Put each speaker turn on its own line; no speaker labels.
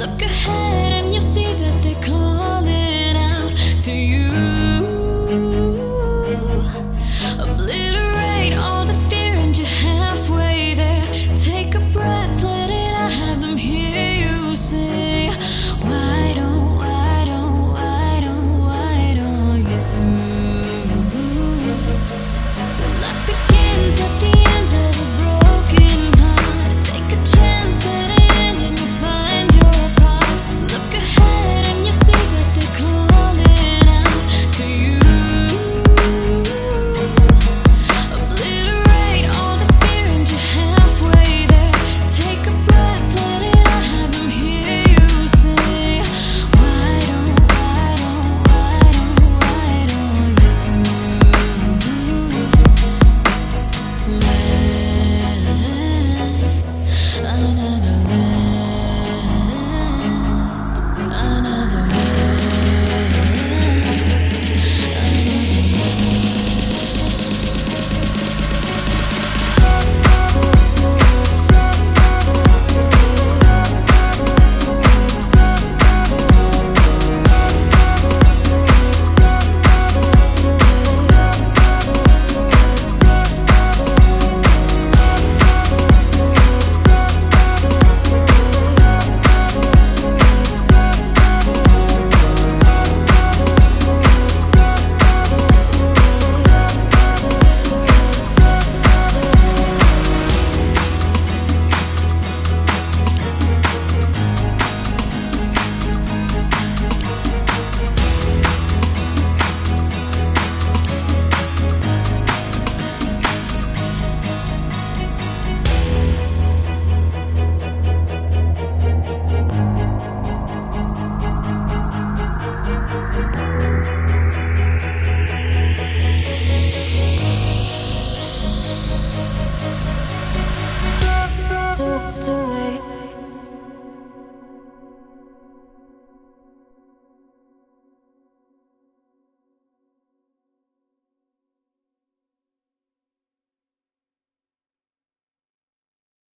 look ahead and you see that they're calling out to you. tucked away